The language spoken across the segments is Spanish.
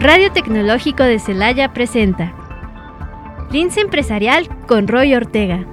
Radio Tecnológico de Celaya presenta Lince Empresarial con Roy Ortega.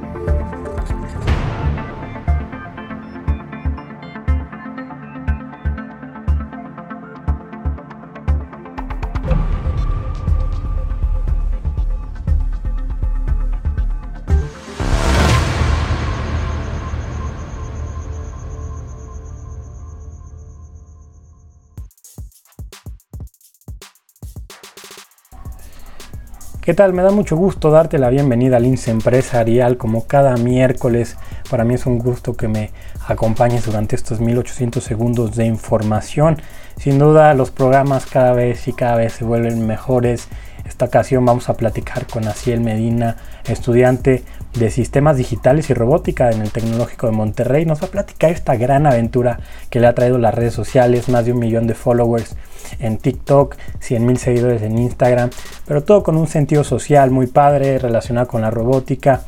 ¿Qué tal? Me da mucho gusto darte la bienvenida al INSE Empresarial como cada miércoles. Para mí es un gusto que me acompañes durante estos 1800 segundos de información. Sin duda los programas cada vez y cada vez se vuelven mejores. Esta ocasión vamos a platicar con Aciel Medina, estudiante de Sistemas Digitales y Robótica en el Tecnológico de Monterrey. Nos va a platicar esta gran aventura que le ha traído las redes sociales, más de un millón de followers en TikTok, 100 mil seguidores en Instagram, pero todo con un sentido social muy padre relacionado con la robótica.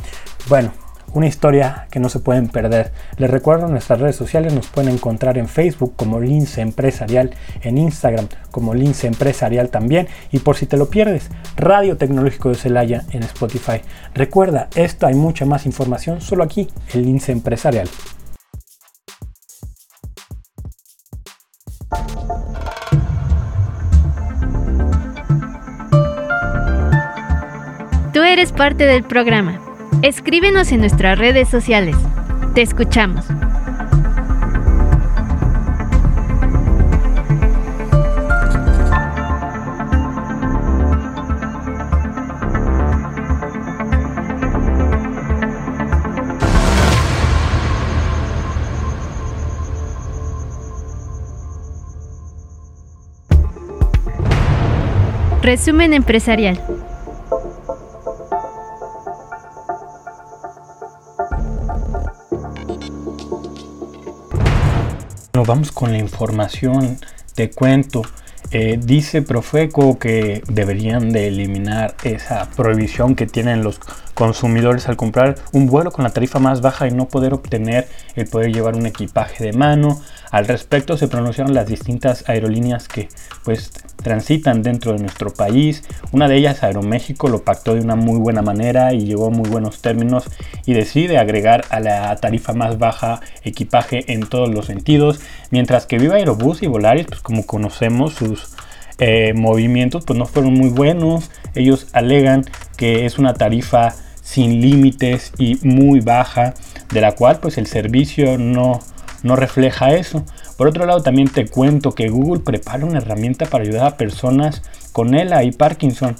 Bueno, una historia que no se pueden perder. Les recuerdo nuestras redes sociales, nos pueden encontrar en Facebook como Lince Empresarial, en Instagram como Lince Empresarial también, y por si te lo pierdes, Radio Tecnológico de Celaya en Spotify. Recuerda, esto hay mucha más información solo aquí, en Lince Empresarial. Tú eres parte del programa. Escríbenos en nuestras redes sociales. Te escuchamos. Resumen empresarial. Vamos con la información. Te cuento. Eh, dice Profeco que deberían de eliminar esa prohibición que tienen los consumidores al comprar un vuelo con la tarifa más baja y no poder obtener el poder llevar un equipaje de mano. Al respecto se pronunciaron las distintas aerolíneas que pues transitan dentro de nuestro país. Una de ellas, Aeroméxico, lo pactó de una muy buena manera y llegó a muy buenos términos y decide agregar a la tarifa más baja equipaje en todos los sentidos, mientras que Viva Aerobús y Volaris, pues como conocemos sus eh, movimientos, pues no fueron muy buenos. Ellos alegan que es una tarifa sin límites y muy baja, de la cual pues el servicio no, no refleja eso. Por otro lado, también te cuento que Google prepara una herramienta para ayudar a personas con ELA y Parkinson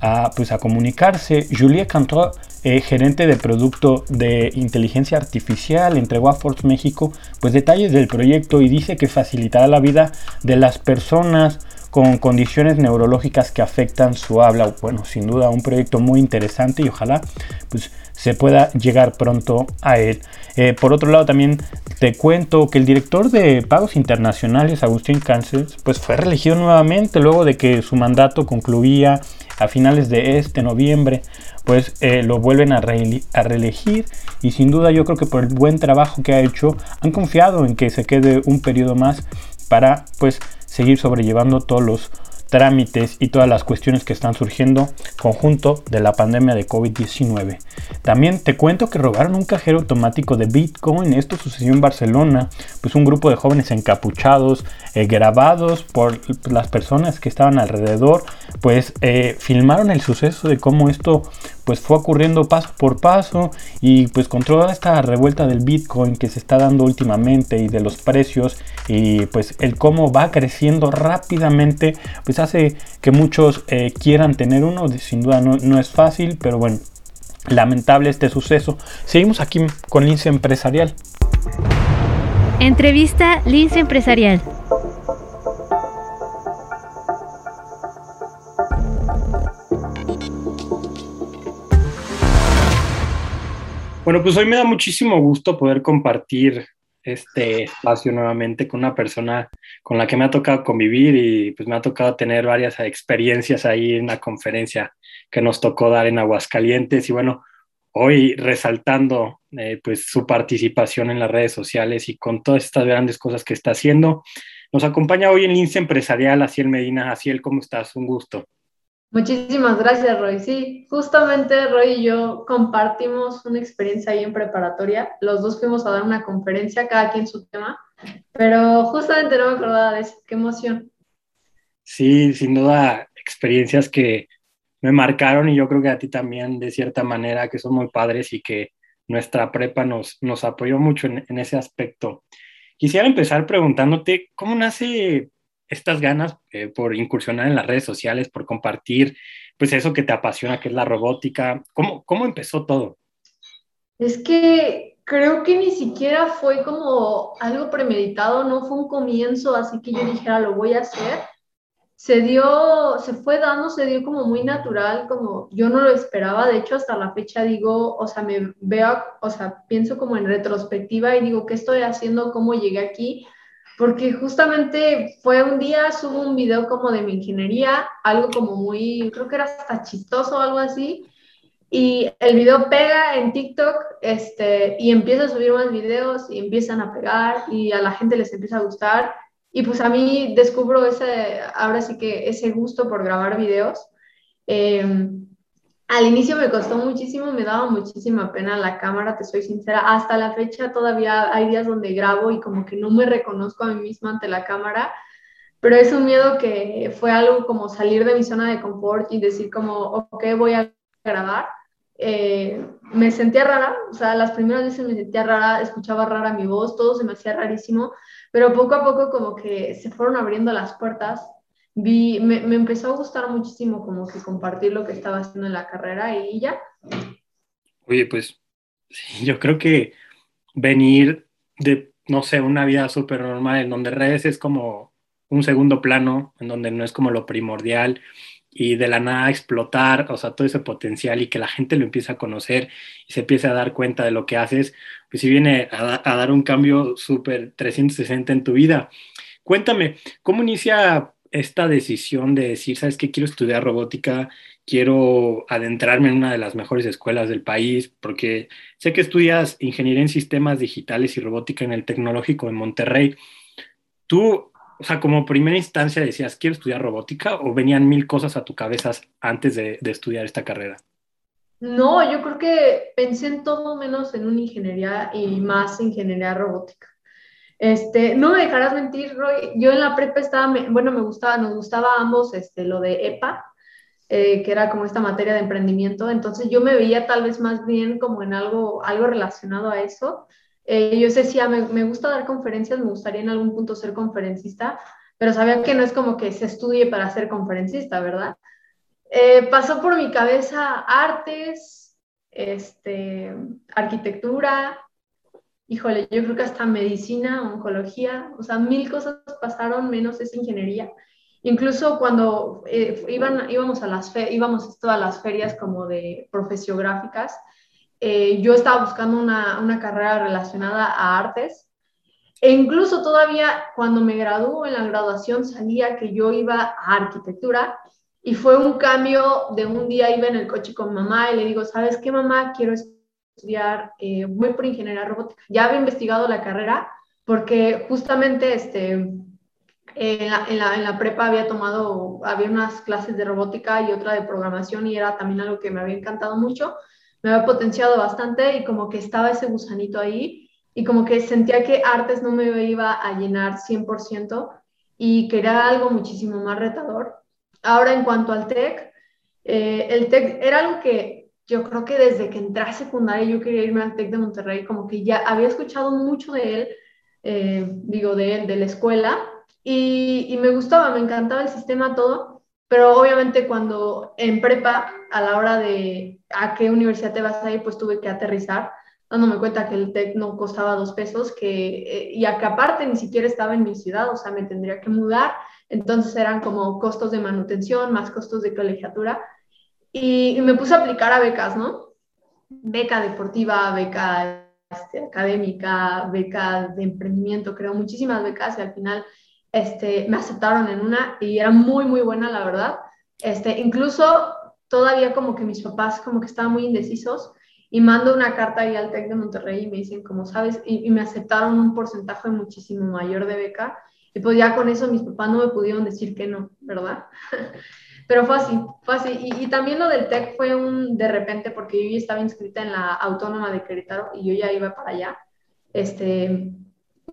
a, pues, a comunicarse. Julia Cantor, eh, gerente de producto de inteligencia artificial, entregó a Force México pues, detalles del proyecto y dice que facilitará la vida de las personas con condiciones neurológicas que afectan su habla. Bueno, sin duda un proyecto muy interesante y ojalá pues se pueda llegar pronto a él. Eh, por otro lado, también te cuento que el director de pagos internacionales, Agustín Cáncer, pues fue reelegido nuevamente luego de que su mandato concluía a finales de este noviembre. Pues eh, lo vuelven a, a reelegir y sin duda yo creo que por el buen trabajo que ha hecho han confiado en que se quede un periodo más para pues seguir sobrellevando todos los trámites y todas las cuestiones que están surgiendo conjunto de la pandemia de COVID-19. También te cuento que robaron un cajero automático de Bitcoin. Esto sucedió en Barcelona. Pues un grupo de jóvenes encapuchados, eh, grabados por las personas que estaban alrededor, pues eh, filmaron el suceso de cómo esto pues fue ocurriendo paso por paso y pues con toda esta revuelta del Bitcoin que se está dando últimamente y de los precios y pues el cómo va creciendo rápidamente pues hace que muchos eh, quieran tener uno. Sin duda no, no es fácil pero bueno lamentable este suceso. Seguimos aquí con Lince Empresarial. Entrevista Lince Empresarial Bueno, pues hoy me da muchísimo gusto poder compartir este espacio nuevamente con una persona con la que me ha tocado convivir y pues me ha tocado tener varias experiencias ahí en la conferencia que nos tocó dar en Aguascalientes y bueno, hoy resaltando eh, pues su participación en las redes sociales y con todas estas grandes cosas que está haciendo. Nos acompaña hoy en Lince Empresarial, Aciel Medina. Aciel, ¿cómo estás? Un gusto. Muchísimas gracias, Roy. Sí, justamente Roy y yo compartimos una experiencia ahí en preparatoria. Los dos fuimos a dar una conferencia, cada quien su tema, pero justamente no me acordaba de eso. Qué emoción. Sí, sin duda, experiencias que me marcaron y yo creo que a ti también, de cierta manera, que son muy padres y que nuestra prepa nos, nos apoyó mucho en, en ese aspecto. Quisiera empezar preguntándote, ¿cómo nace estas ganas eh, por incursionar en las redes sociales, por compartir, pues eso que te apasiona, que es la robótica. ¿Cómo, cómo empezó todo? Es que creo que ni siquiera fue como algo premeditado, no fue un comienzo, así que yo dijera, lo voy a hacer. Se dio, se fue dando, se dio como muy natural, como yo no lo esperaba. De hecho, hasta la fecha digo, o sea, me veo, o sea, pienso como en retrospectiva y digo, ¿qué estoy haciendo? ¿Cómo llegué aquí? Porque justamente fue un día, subo un video como de mi ingeniería, algo como muy, creo que era hasta chistoso o algo así, y el video pega en TikTok este, y empiezo a subir más videos y empiezan a pegar y a la gente les empieza a gustar. Y pues a mí descubro ese, ahora sí que ese gusto por grabar videos. Eh, al inicio me costó muchísimo, me daba muchísima pena la cámara, te soy sincera. Hasta la fecha todavía hay días donde grabo y como que no me reconozco a mí misma ante la cámara, pero es un miedo que fue algo como salir de mi zona de confort y decir como, ok, voy a grabar. Eh, me sentía rara, o sea, las primeras veces me sentía rara, escuchaba rara mi voz, todo se me hacía rarísimo, pero poco a poco como que se fueron abriendo las puertas vi, me, me, empezó a gustar muchísimo como que compartir lo que estaba haciendo en la carrera y ya. Oye, pues yo creo que venir de, no sé, una vida súper normal en donde redes es como un segundo plano, en donde no es como lo primordial y de la nada explotar, o sea, todo ese potencial y que la gente lo empiece a conocer y se empiece a dar cuenta de lo que haces, pues sí viene a, a dar un cambio súper 360 en tu vida. Cuéntame, ¿cómo inicia esta decisión de decir, ¿sabes qué? Quiero estudiar robótica, quiero adentrarme en una de las mejores escuelas del país, porque sé que estudias ingeniería en sistemas digitales y robótica en el tecnológico de Monterrey. Tú, o sea, como primera instancia decías, quiero estudiar robótica o venían mil cosas a tu cabeza antes de, de estudiar esta carrera? No, yo creo que pensé en todo menos en una ingeniería y más ingeniería robótica. Este, no me dejarás mentir, Roy. Yo en la prepa estaba, bueno, me gustaba, nos gustaba ambos este, lo de EPA, eh, que era como esta materia de emprendimiento. Entonces yo me veía tal vez más bien como en algo, algo relacionado a eso. Eh, yo decía, me, me gusta dar conferencias, me gustaría en algún punto ser conferencista, pero sabía que no es como que se estudie para ser conferencista, ¿verdad? Eh, pasó por mi cabeza artes, este, arquitectura, híjole, yo creo que hasta medicina, oncología, o sea, mil cosas pasaron menos esa ingeniería. Incluso cuando eh, iban, íbamos, a las íbamos a las ferias como de profesiográficas, eh, yo estaba buscando una, una, carrera relacionada a artes. E incluso todavía cuando me graduó en la graduación salía que yo iba a arquitectura y fue un cambio de un día iba en el coche con mamá y le digo, ¿sabes qué mamá? Quiero estudiar, eh, voy por ingeniería robótica. Ya había investigado la carrera porque justamente este, en, la, en, la, en, la, prepa había tomado, había unas clases de robótica y otra de programación y era también algo que me había encantado mucho, me había potenciado bastante y como que estaba ese gusanito ahí y como que sentía que artes no me iba a llenar 100% y quería algo muchísimo más retador. Ahora en cuanto al TEC, eh, el TEC era algo que yo creo que desde que entré a secundaria yo quería irme al TEC de Monterrey, como que ya había escuchado mucho de él, eh, digo, de él, de la escuela, y, me gustaba, me encantaba el sistema, todo, pero obviamente cuando en prepa, a la hora de a qué universidad te vas a ir, pues tuve que aterrizar, dándome cuenta que el TEC no costaba dos pesos, que, eh, y a que aparte ni siquiera estaba en mi ciudad, o sea, me tendría que mudar, entonces eran como costos de manutención, más costos de colegiatura, y, me puse a aplicar a becas, ¿no? Beca deportiva, beca este, académica, beca de emprendimiento, creo, muchísimas becas y al final este, me aceptaron en una y era muy, muy buena, la verdad. Este, incluso todavía como que mis papás como que estaban muy indecisos y mando una carta ahí al TEC de Monterrey y me dicen, como sabes, y, y me aceptaron un porcentaje muchísimo mayor de beca Y pues ya con eso mis papás no me pudieron decir que no, ¿verdad? Pero fue así, fue así. Y, y, también lo del TEC fue un de repente, porque yo ya estaba inscrita en la Autónoma de Querétaro y yo ya iba para allá. Este,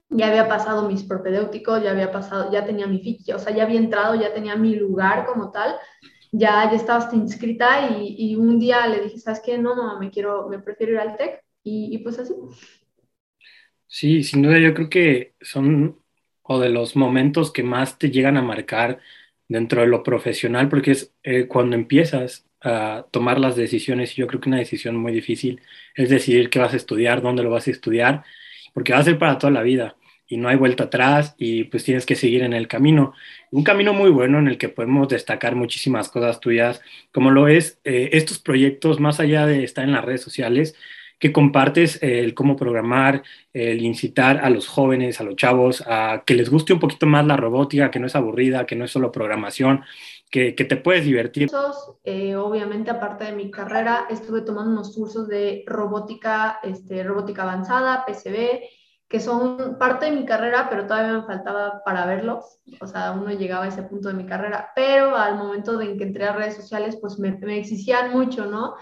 ya había pasado mis propedéuticos, ya había pasado, ya tenía mi ficha, o sea, ya había entrado, ya tenía mi lugar como tal, ya, ya estaba hasta inscrita y, y un día le dije, ¿sabes qué? No, no, me quiero, me prefiero ir al TEC y, y pues así. Sí, sin duda yo creo que son o de los momentos que más te llegan a marcar dentro de lo profesional, porque es eh, cuando empiezas a tomar las decisiones, y yo creo que una decisión muy difícil es decidir qué vas a estudiar, dónde lo vas a estudiar, porque va a ser para toda la vida y no hay vuelta atrás y pues tienes que seguir en el camino. Un camino muy bueno en el que podemos destacar muchísimas cosas tuyas, como lo es eh, estos proyectos, más allá de estar en las redes sociales, que compartes el cómo programar, el incitar a los jóvenes, a los chavos, a que les guste un poquito más la robótica, que no es aburrida, que no es solo programación, que, que te puedes divertir. Eh, obviamente, aparte de mi carrera, estuve tomando unos cursos de robótica, este, robótica avanzada, PCB, que son parte de mi carrera, pero todavía me faltaba para verlos. O sea, uno llegaba a ese punto de mi carrera, pero al momento de en que entré a redes sociales, pues me, me exigían mucho, ¿no?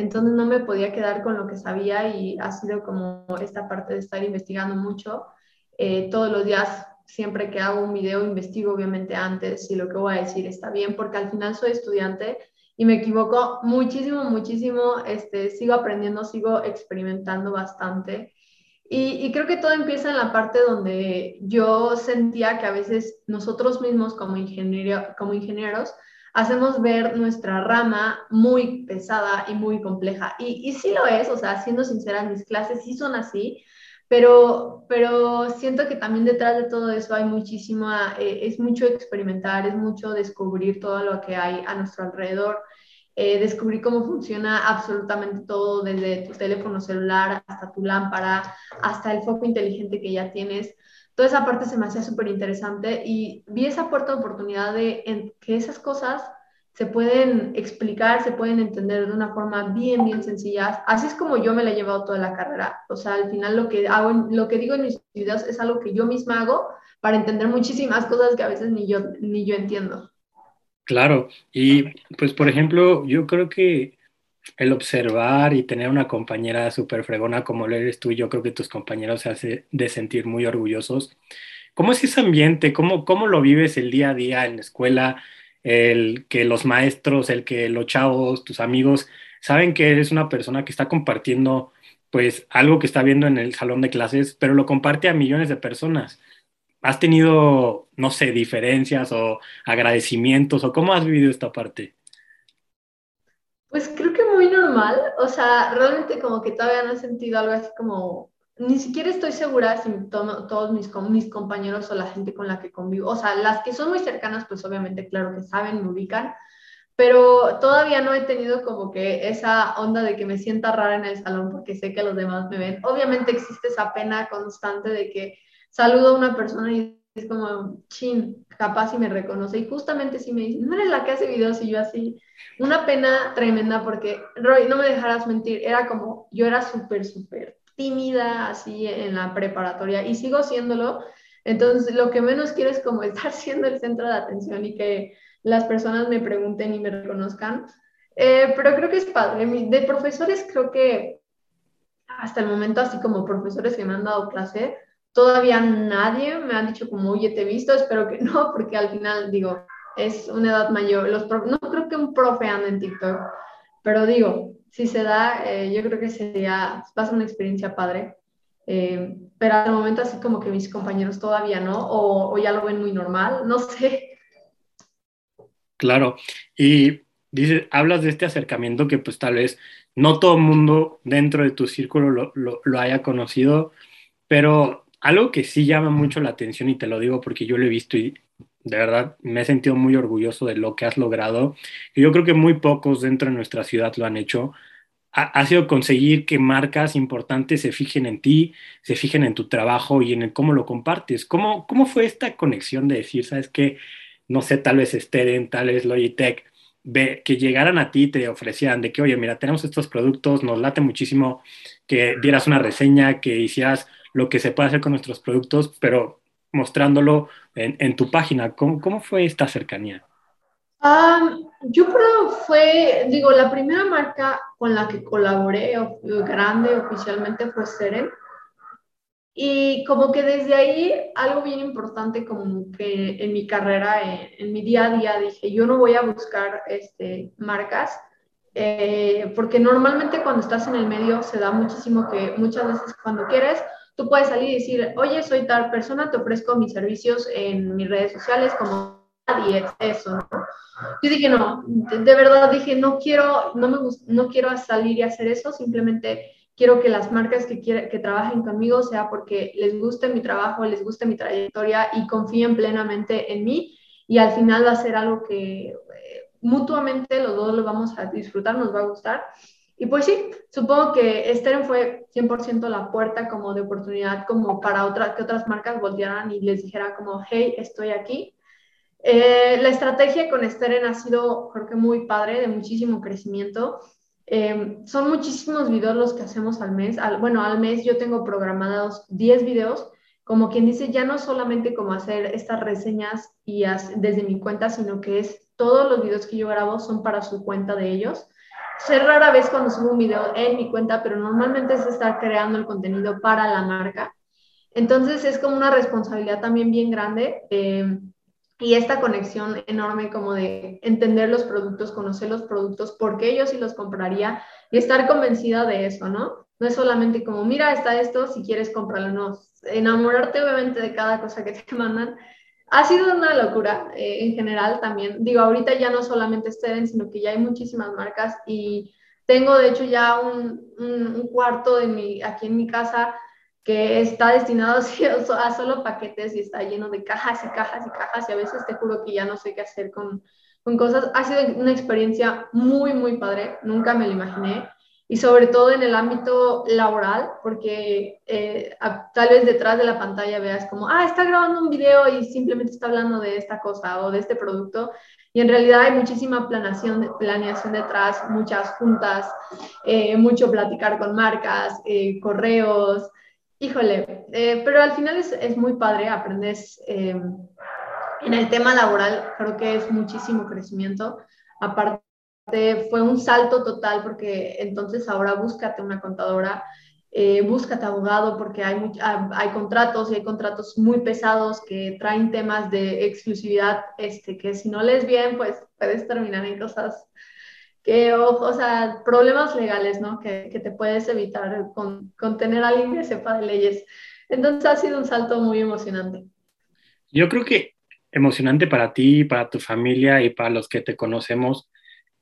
Entonces no me podía quedar con lo que sabía y ha sido como esta parte de estar investigando mucho. Eh, todos los días, siempre que hago un video, investigo obviamente antes si lo que voy a decir está bien, porque al final soy estudiante y me equivoco muchísimo, muchísimo. Este, sigo aprendiendo, sigo experimentando bastante. Y, y, creo que todo empieza en la parte donde yo sentía que a veces nosotros mismos como, ingeniero, como ingenieros hacemos ver nuestra rama muy pesada y muy compleja. Y, y sí lo es, o sea, siendo sincera, mis clases sí son así, pero, pero siento que también detrás de todo eso hay muchísima, eh, es mucho experimentar, es mucho descubrir todo lo que hay a nuestro alrededor. Eh, descubrir cómo funciona absolutamente todo, desde tu teléfono celular hasta tu lámpara, hasta el foco inteligente que ya tienes toda esa parte se me hacía súper interesante y vi esa puerta de oportunidad de que esas cosas se pueden explicar, se pueden entender de una forma bien, bien sencilla. Así es como yo me la he llevado toda la carrera. O sea, al final lo que hago, lo que digo en mis videos es algo que yo misma hago para entender muchísimas cosas que a veces ni yo, ni yo entiendo. Claro, y pues por ejemplo, yo creo que el observar y tener una compañera súper fregona como lo eres tú, yo creo que tus compañeros se hace de sentir muy orgullosos. ¿Cómo es ese ambiente? ¿Cómo, ¿Cómo lo vives el día a día en la escuela? El que los maestros, el que los chavos, tus amigos, saben que eres una persona que está compartiendo pues algo que está viendo en el salón de clases, pero lo comparte a millones de personas. ¿Has tenido, no sé, diferencias o agradecimientos o cómo has vivido esta parte? Pues creo que muy normal, o sea, realmente como que todavía no he sentido algo así como, ni siquiera estoy segura si todos mis, mis compañeros o la gente con la que convivo, o sea, las que son muy cercanas, pues obviamente, claro que saben, me ubican, pero todavía no he tenido como que esa onda de que me sienta rara en el salón porque sé que los demás me ven. Obviamente existe esa pena constante de que saludo a una persona y es como, chin, capaz si me reconoce. Y justamente si me dicen, no eres la que hace videos y yo así, una pena tremenda porque, Roy, no me dejarás mentir, era como, yo era súper, súper tímida así en la preparatoria y sigo siéndolo. Entonces, lo que menos quiero es como estar siendo el centro de atención y que las personas me pregunten y me reconozcan. Eh, pero creo que es padre. De profesores, creo que hasta el momento, así como profesores que me han dado clase, Todavía nadie me ha dicho como, oye, te he visto, espero que no, porque al final digo, es una edad mayor. Los no creo que un profe ande en TikTok, pero digo, si se da, eh, yo creo que sería, va a ser una experiencia padre. Eh, pero al momento así como que mis compañeros todavía no, o, o ya lo ven muy normal, no sé. Claro, y dices, hablas de este acercamiento que pues tal vez no todo el mundo dentro de tu círculo lo, lo, lo haya conocido, pero algo que sí llama mucho la atención y te lo digo porque yo lo he visto y de verdad me he sentido muy orgulloso de lo que has logrado. Y yo creo que muy pocos dentro de nuestra ciudad lo han hecho. Ha, sido conseguir que marcas importantes se fijen en ti, se fijen en tu trabajo y en cómo lo compartes. ¿Cómo, ¿Cómo fue esta conexión de decir, sabes que, no sé, tal vez Steren, tal vez Logitech, que llegaran a ti te ofrecieran de que, oye, mira, tenemos estos productos, nos late muchísimo que dieras una reseña, que hicieras lo que se puede hacer con nuestros productos, pero mostrándolo en, tu página. ¿Cómo, ¿Cómo, fue esta cercanía? yo creo fue, digo, la primera marca con la que colaboré grande oficialmente fue Seren. Y como que desde ahí, algo bien importante como que en mi carrera, en, mi día a día, dije, yo no voy a buscar este, marcas, eh, porque normalmente cuando estás en el medio se da muchísimo que muchas veces cuando quieres, tú puedes salir y decir, oye, soy tal persona, te ofrezco mis servicios en mis redes sociales como y eso, ¿no? Yo dije, no, de, verdad dije, no quiero, no me no quiero salir y hacer eso, simplemente quiero que las marcas que, que trabajen conmigo sea porque les guste mi trabajo, les guste mi trayectoria y confíen plenamente en mí y al final va a ser algo que eh, mutuamente los dos lo vamos a disfrutar, nos va a gustar. Y pues sí, supongo que Steren fue 100% la puerta como de oportunidad como para otra, que otras marcas voltearan y les dijera como, hey, estoy aquí. Eh, la estrategia con Steren ha sido, creo que muy padre, de muchísimo crecimiento. Em, son muchísimos videos los que hacemos al mes. bueno, al mes yo tengo programados 10 videos, como quien dice, ya no solamente como hacer estas reseñas y desde mi cuenta, sino que es todos los videos que yo grabo son para su cuenta de ellos. Sé rara vez cuando subo un video en mi cuenta, pero normalmente es estar creando el contenido para la marca. Entonces es como una responsabilidad también bien grande. Eh, y esta conexión enorme como de entender los productos, conocer los productos, porque yo sí los compraría y estar convencida de eso, ¿no? No es solamente como, mira, está esto, si quieres comprarlo, no. Enamorarte obviamente de cada cosa que te mandan. Ha sido una locura eh, en general también. Digo, ahorita ya no solamente Steden, sino que ya hay muchísimas marcas y tengo de hecho ya un, un, un cuarto de mi, aquí en mi casa que está destinado a solo paquetes y está lleno de cajas y cajas y cajas y a veces te juro que ya no sé qué hacer con, con cosas. Ha sido una experiencia muy, muy padre, nunca me lo imaginé y sobre todo en el ámbito laboral, porque eh, tal vez detrás de la pantalla veas como, ah, está grabando un video y simplemente está hablando de esta cosa o de este producto, y en realidad hay muchísima planeación, planeación detrás, muchas juntas, eh, mucho platicar con marcas, eh, correos, Híjole, eh, pero al final es, es muy padre, aprendes eh, en el tema laboral, creo que es muchísimo crecimiento. Aparte, fue un salto total porque entonces ahora búscate una contadora, eh, búscate abogado porque hay, hay contratos y hay contratos muy pesados que traen temas de exclusividad, este, que si no lees bien, pues puedes terminar en cosas que, o, sea, problemas legales, ¿no? Que, que te puedes evitar con, con, tener a alguien que sepa de leyes. Entonces ha sido un salto muy emocionante. Yo creo que emocionante para ti, para tu familia y para los que te conocemos,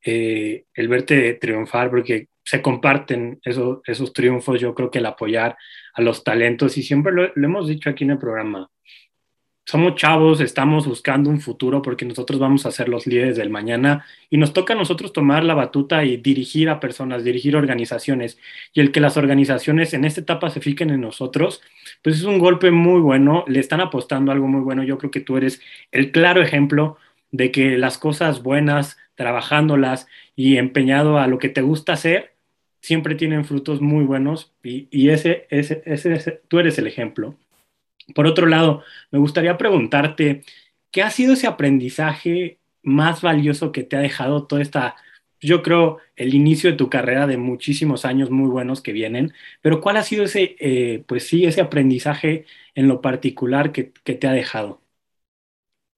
eh, el verte triunfar, porque se comparten esos, esos triunfos, yo creo que el apoyar a los talentos, y siempre lo, lo hemos dicho aquí en el programa, somos chavos, estamos buscando un futuro porque nosotros vamos a ser los líderes del mañana y nos toca a nosotros tomar la batuta y dirigir a personas, dirigir organizaciones. Y el que las organizaciones en esta etapa se fiquen en nosotros, pues es un golpe muy bueno, le están apostando algo muy bueno. Yo creo que tú eres el claro ejemplo de que las cosas buenas, trabajándolas y empeñado a lo que te gusta hacer, siempre tienen frutos muy buenos y, ese, ese, ese, tú eres el ejemplo. Por otro lado, me gustaría preguntarte, ¿qué ha sido ese aprendizaje más valioso que te ha dejado toda esta, yo creo, el inicio de tu carrera de muchísimos años muy buenos que vienen, pero cuál ha sido ese, eh, pues sí, ese aprendizaje en lo particular que, te ha dejado?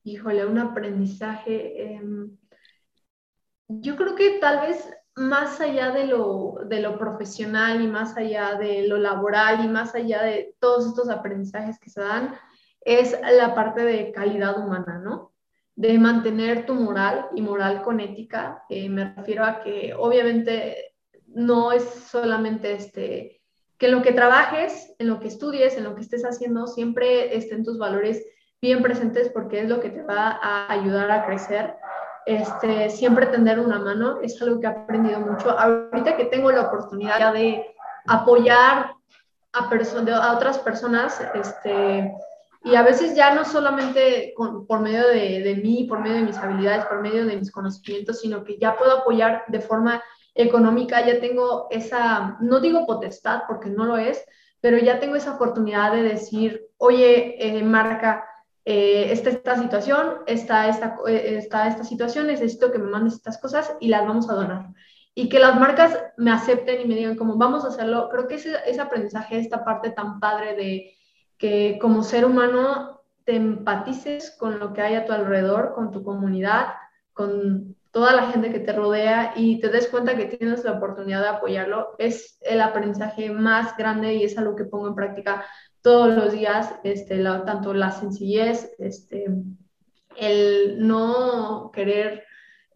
Híjole, un aprendizaje. Em, yo creo que tal vez más allá de lo, de lo profesional y más allá de lo laboral y más allá de todos estos aprendizajes que se dan, es la parte de calidad humana, ¿no? De mantener tu moral y moral con ética. Eh, me refiero a que obviamente no es solamente este, que en lo que trabajes, en lo que estudies, en lo que estés haciendo, siempre estén tus valores bien presentes porque es lo que te va a ayudar a crecer este, siempre tender una mano, es algo que he aprendido mucho. Ahorita que tengo la oportunidad de apoyar a, a otras personas, este, y a veces ya no solamente por medio de, mí, por medio de mis habilidades, por medio de mis conocimientos, sino que ya puedo apoyar de forma económica, ya tengo esa, no digo potestad porque no lo es, pero ya tengo esa oportunidad de decir, oye, eh, marca, eh, esta, situación, está esta, esta, esta situación, necesito que me mandes estas cosas y las vamos a donar. Y que las marcas me acepten y me digan cómo vamos a hacerlo. Creo que ese, ese aprendizaje, esta parte tan padre de que como ser humano te empatices con lo que hay a tu alrededor, con tu comunidad, con toda la gente que te rodea y te des cuenta que tienes la oportunidad de apoyarlo, es el aprendizaje más grande y es algo que pongo en práctica todos los días, este, tanto la sencillez, este, el no querer,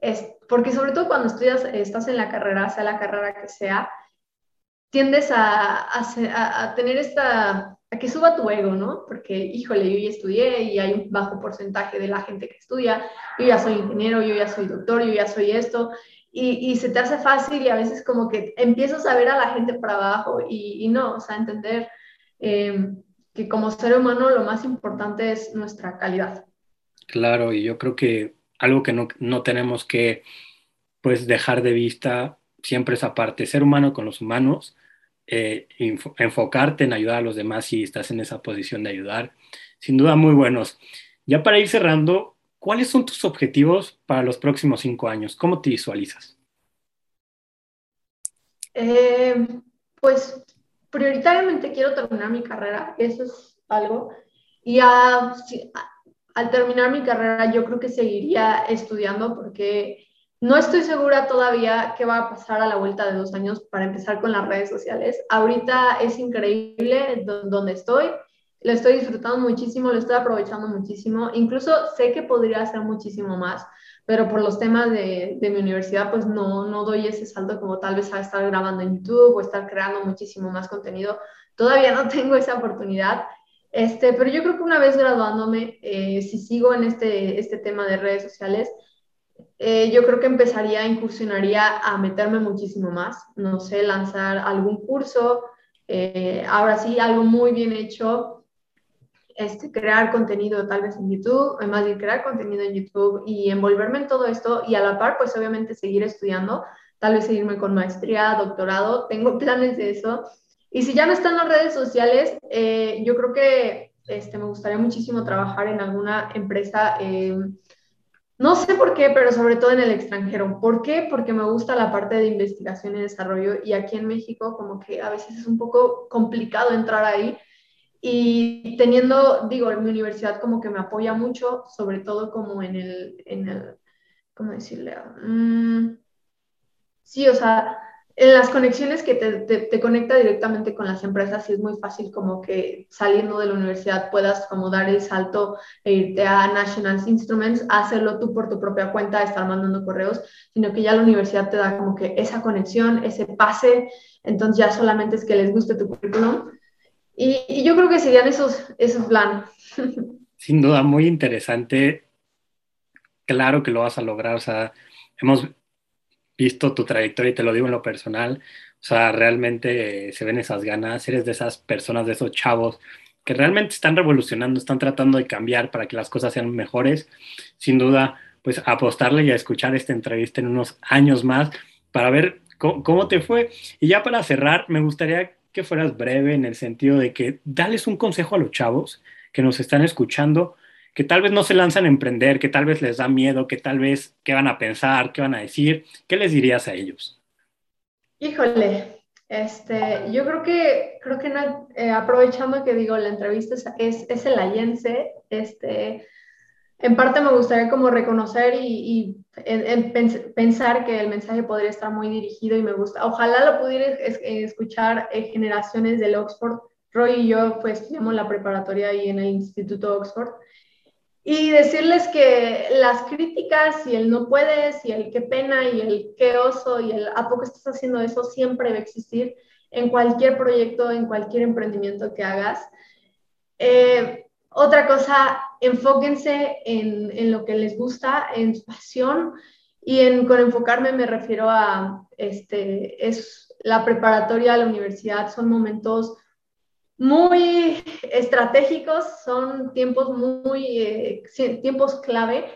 es, porque sobre todo cuando estudias, estás en la carrera, sea la carrera que sea, tiendes a, a, a tener esta que suba tu ego, ¿no? Porque, híjole, yo ya estudié y hay un bajo porcentaje de la gente que estudia, yo ya soy ingeniero, yo ya soy doctor, yo ya soy esto, y, y se te hace fácil y a veces como que empiezas a ver a la gente para abajo y, y no, o sea, entender eh, que como ser humano lo más importante es nuestra calidad. Claro, y yo creo que algo que no, no tenemos que pues dejar de vista siempre esa parte, ser humano con los humanos, eh, enfocarte en ayudar a los demás si estás en esa posición de ayudar. Sin duda, muy buenos. Ya para ir cerrando, ¿cuáles son tus objetivos para los próximos cinco años? ¿Cómo te visualizas? Eh, pues prioritariamente quiero terminar mi carrera, eso es algo. Y al terminar mi carrera yo creo que seguiría estudiando porque no estoy segura todavía qué va a pasar a la vuelta de dos años para empezar con las redes sociales. Ahorita es increíble donde estoy, lo estoy disfrutando muchísimo, lo estoy aprovechando muchísimo. Incluso sé que podría hacer muchísimo más, pero por los temas de, de mi universidad, pues no, no doy ese salto como tal vez a estar grabando en YouTube o estar creando muchísimo más contenido. Todavía no tengo esa oportunidad. Este, pero yo creo que una vez graduándome, eh, si sigo en este, este tema de redes sociales, eh, yo creo que empezaría, incursionaría a meterme muchísimo más, no sé, lanzar algún curso, eh, ahora sí, algo muy bien hecho, este, crear contenido tal vez en YouTube, además de crear contenido en YouTube y envolverme en todo esto y a la par, pues obviamente seguir estudiando, tal vez seguirme con maestría, doctorado, tengo planes de eso. Y si ya no están las redes sociales, eh, yo creo que este, me gustaría muchísimo trabajar en alguna empresa. Eh, no sé por qué, pero sobre todo en el extranjero. ¿Por qué? Porque me gusta la parte de investigación y desarrollo y aquí en México como que a veces es un poco complicado entrar ahí y teniendo, digo, mi universidad como que me apoya mucho, sobre todo como en el, en el ¿cómo decirle? Mm, sí, o sea, en las conexiones que te, te, conecta directamente con las empresas, y es muy fácil como que saliendo de la universidad puedas como dar el salto e irte a National Instruments, hacerlo tú por tu propia cuenta, estar mandando correos, sino que ya la universidad te da como que esa conexión, ese pase, entonces ya solamente es que les guste tu currículum. Y, yo creo que serían esos, esos planes. Sin duda, muy interesante. Claro que lo vas a lograr, o sea, hemos visto tu trayectoria y te lo digo en lo personal, o sea, realmente se ven esas ganas, eres de esas personas, de esos chavos que realmente están revolucionando, están tratando de cambiar para que las cosas sean mejores. Sin duda, pues apostarle y a escuchar esta entrevista en unos años más para ver cómo, te fue. Y ya para cerrar, me gustaría que fueras breve en el sentido de que dales un consejo a los chavos que nos están escuchando que tal vez no se lanzan a emprender, que tal vez les da miedo, que tal vez qué van a pensar, qué van a decir, ¿qué les dirías a ellos? Híjole, este, yo creo que, creo que eh, aprovechando que digo, la entrevista es, es, el ayense, este, en parte me gustaría como reconocer y pensar que el mensaje podría estar muy dirigido y me gusta, ojalá lo pudiera escuchar en generaciones del Oxford. Roy y yo pues estudiamos la preparatoria ahí en el Instituto Oxford y decirles que las críticas y el no puedes y el qué pena y el qué oso y el a poco estás haciendo eso siempre va a existir en cualquier proyecto, en cualquier emprendimiento que hagas. Eh, otra cosa, enfóquense en, en, lo que les gusta, en su pasión y en, con enfocarme me refiero a este, es la preparatoria, la universidad, son momentos muy estratégicos, son tiempos muy, eh, tiempos clave,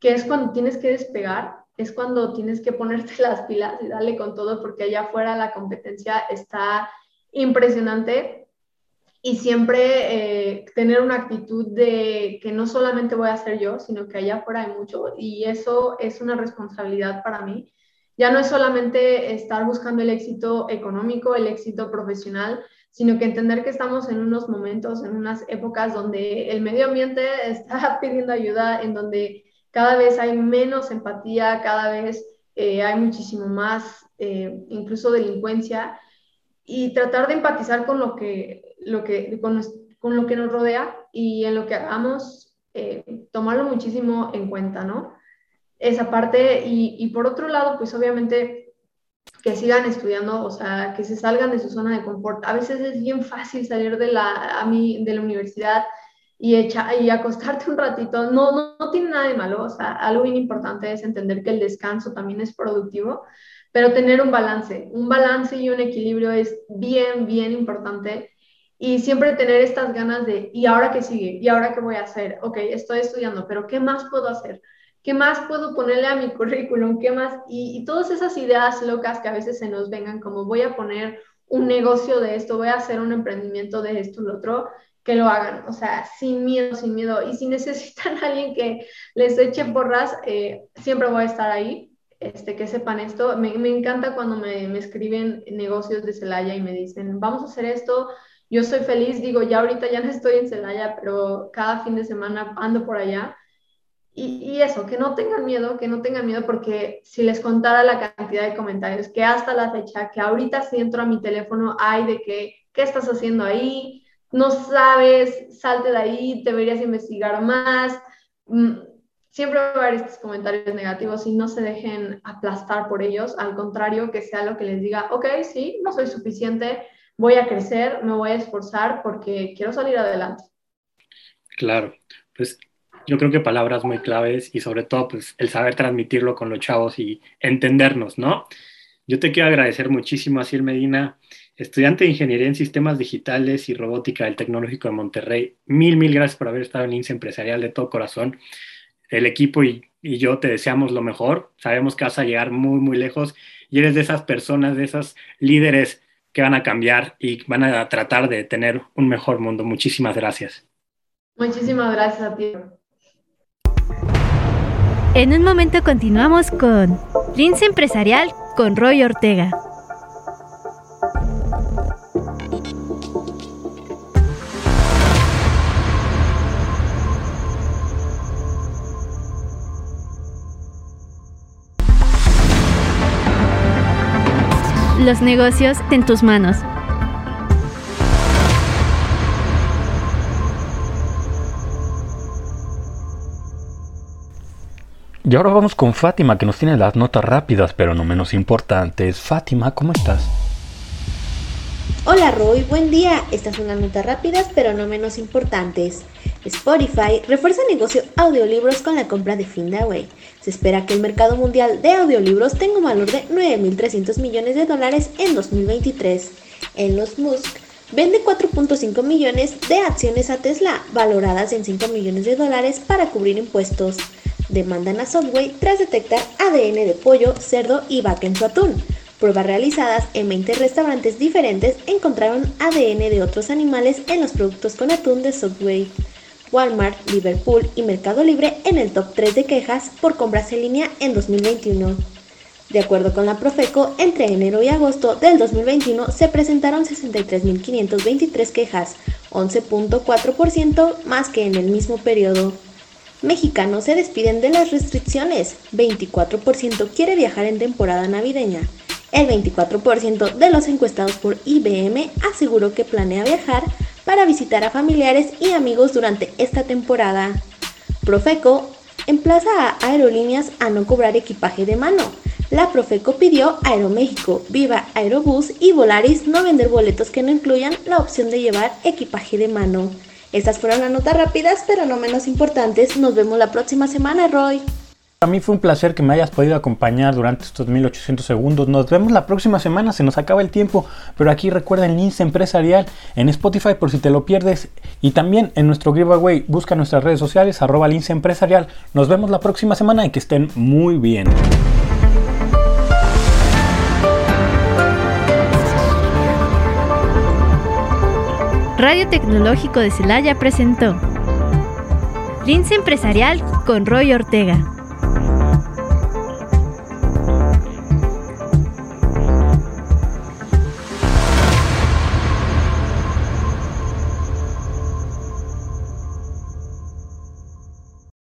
que es cuando tienes que despegar, es cuando tienes que ponerte las pilas y darle con todo, porque allá afuera la competencia está impresionante. Y siempre eh, tener una actitud de que no solamente voy a ser yo, sino que allá afuera hay mucho y eso es una responsabilidad para mí. Ya no es solamente estar buscando el éxito económico, el éxito profesional, sino que entender que estamos en unos momentos, en unas épocas donde el medio ambiente está pidiendo ayuda, en donde cada vez hay menos empatía, cada vez eh, hay muchísimo más, eh, incluso delincuencia, y tratar de empatizar con lo que lo que, con, con, lo que nos rodea y en lo que hagamos, eh, tomarlo muchísimo en cuenta, ¿no? Esa parte y, y, por otro lado, pues obviamente que sigan estudiando, o sea, que se salgan de su zona de confort. A veces es bien fácil salir de la, a mí, de la universidad y, echa, y acostarte un ratito. No, no, no tiene nada de malo, o sea, algo bien importante es entender que el descanso también es productivo, pero tener un balance, un balance y un equilibrio es bien, bien importante y siempre tener estas ganas de, ¿y ahora qué sigue? ¿Y ahora qué voy a hacer? Ok, estoy estudiando, pero ¿qué más puedo hacer? ¿Qué más puedo ponerle a mi currículum? ¿Qué más? Y, y todas esas ideas locas que a veces se nos vengan, como voy a poner un negocio de esto, voy a hacer un emprendimiento de esto, lo otro, que lo hagan, o sea, sin miedo, sin miedo. Y si necesitan a alguien que les eche porras, eh, siempre voy a estar ahí, este, que sepan esto. Me, encanta cuando me, me, escriben negocios de Celaya y me dicen, vamos a hacer esto, yo soy feliz, digo, ya ahorita ya no estoy en Celaya, pero cada fin de semana ando por allá. Y, y, eso, que no tengan miedo, que no tengan miedo, porque si les contara la cantidad de comentarios que hasta la fecha, que ahorita si entro a mi teléfono hay de que, ¿qué estás haciendo ahí? No sabes, salte de ahí, deberías investigar más. Mm, siempre va a haber estos comentarios negativos y no se dejen aplastar por ellos, al contrario, que sea lo que les diga, ok, sí, no soy suficiente, voy a crecer, me voy a esforzar porque quiero salir adelante. Claro, pues yo creo que palabras muy claves y sobre todo pues el saber transmitirlo con los chavos y entendernos, ¿no? Yo te quiero agradecer muchísimo, Asiel Medina, estudiante de Ingeniería en Sistemas Digitales y Robótica del Tecnológico de Monterrey. Mil, mil gracias por haber estado en INSE Empresarial de todo corazón. El equipo y, y yo te deseamos lo mejor. Sabemos que vas a llegar muy, muy lejos y eres de esas personas, de esas líderes que van a cambiar y van a tratar de tener un mejor mundo. Muchísimas gracias. Muchísimas gracias a ti. En un momento continuamos con Lince Empresarial con Roy Ortega. Los negocios en tus manos. Y ahora vamos con Fátima, que nos tiene las notas rápidas, pero no menos importantes. Fátima, ¿cómo estás? Hola Roy, buen día. Estas son las notas rápidas, pero no menos importantes. Spotify refuerza el negocio audiolibros con la compra de Findaway. Se espera que el mercado mundial de audiolibros tenga un valor de 9.300 millones de dólares en 2023. Elon Musk vende 4.5 millones de acciones a Tesla, valoradas en 5 millones de dólares para cubrir impuestos. Demandan a Subway tras detectar ADN de pollo, cerdo y vaca en su atún. Pruebas realizadas en 20 restaurantes diferentes encontraron ADN de otros animales en los productos con atún de Subway. Walmart, Liverpool y Mercado Libre en el top 3 de quejas por compras en línea en 2021. De acuerdo con la Profeco, entre enero y agosto del 2021 se presentaron 63.523 quejas, 11.4% más que en el mismo periodo. Mexicanos se despiden de las restricciones, 24% quiere viajar en temporada navideña. El 24% de los encuestados por IBM aseguró que planea viajar para visitar a familiares y amigos durante esta temporada. Profeco emplaza a aerolíneas a no cobrar equipaje de mano. La Profeco pidió a Aeroméxico, Viva Aerobús y Volaris no vender boletos que no incluyan la opción de llevar equipaje de mano. Estas fueron las notas rápidas, pero no menos importantes. Nos vemos la próxima semana, Roy. A mí fue un placer que me hayas podido acompañar durante estos 1800 segundos. Nos vemos la próxima semana, se nos acaba el tiempo. Pero aquí recuerda el Lince Empresarial en Spotify por si te lo pierdes. Y también en nuestro giveaway, busca nuestras redes sociales, arroba Lince Empresarial. Nos vemos la próxima semana y que estén muy bien. Radio Tecnológico de Celaya presentó Lince Empresarial con Roy Ortega.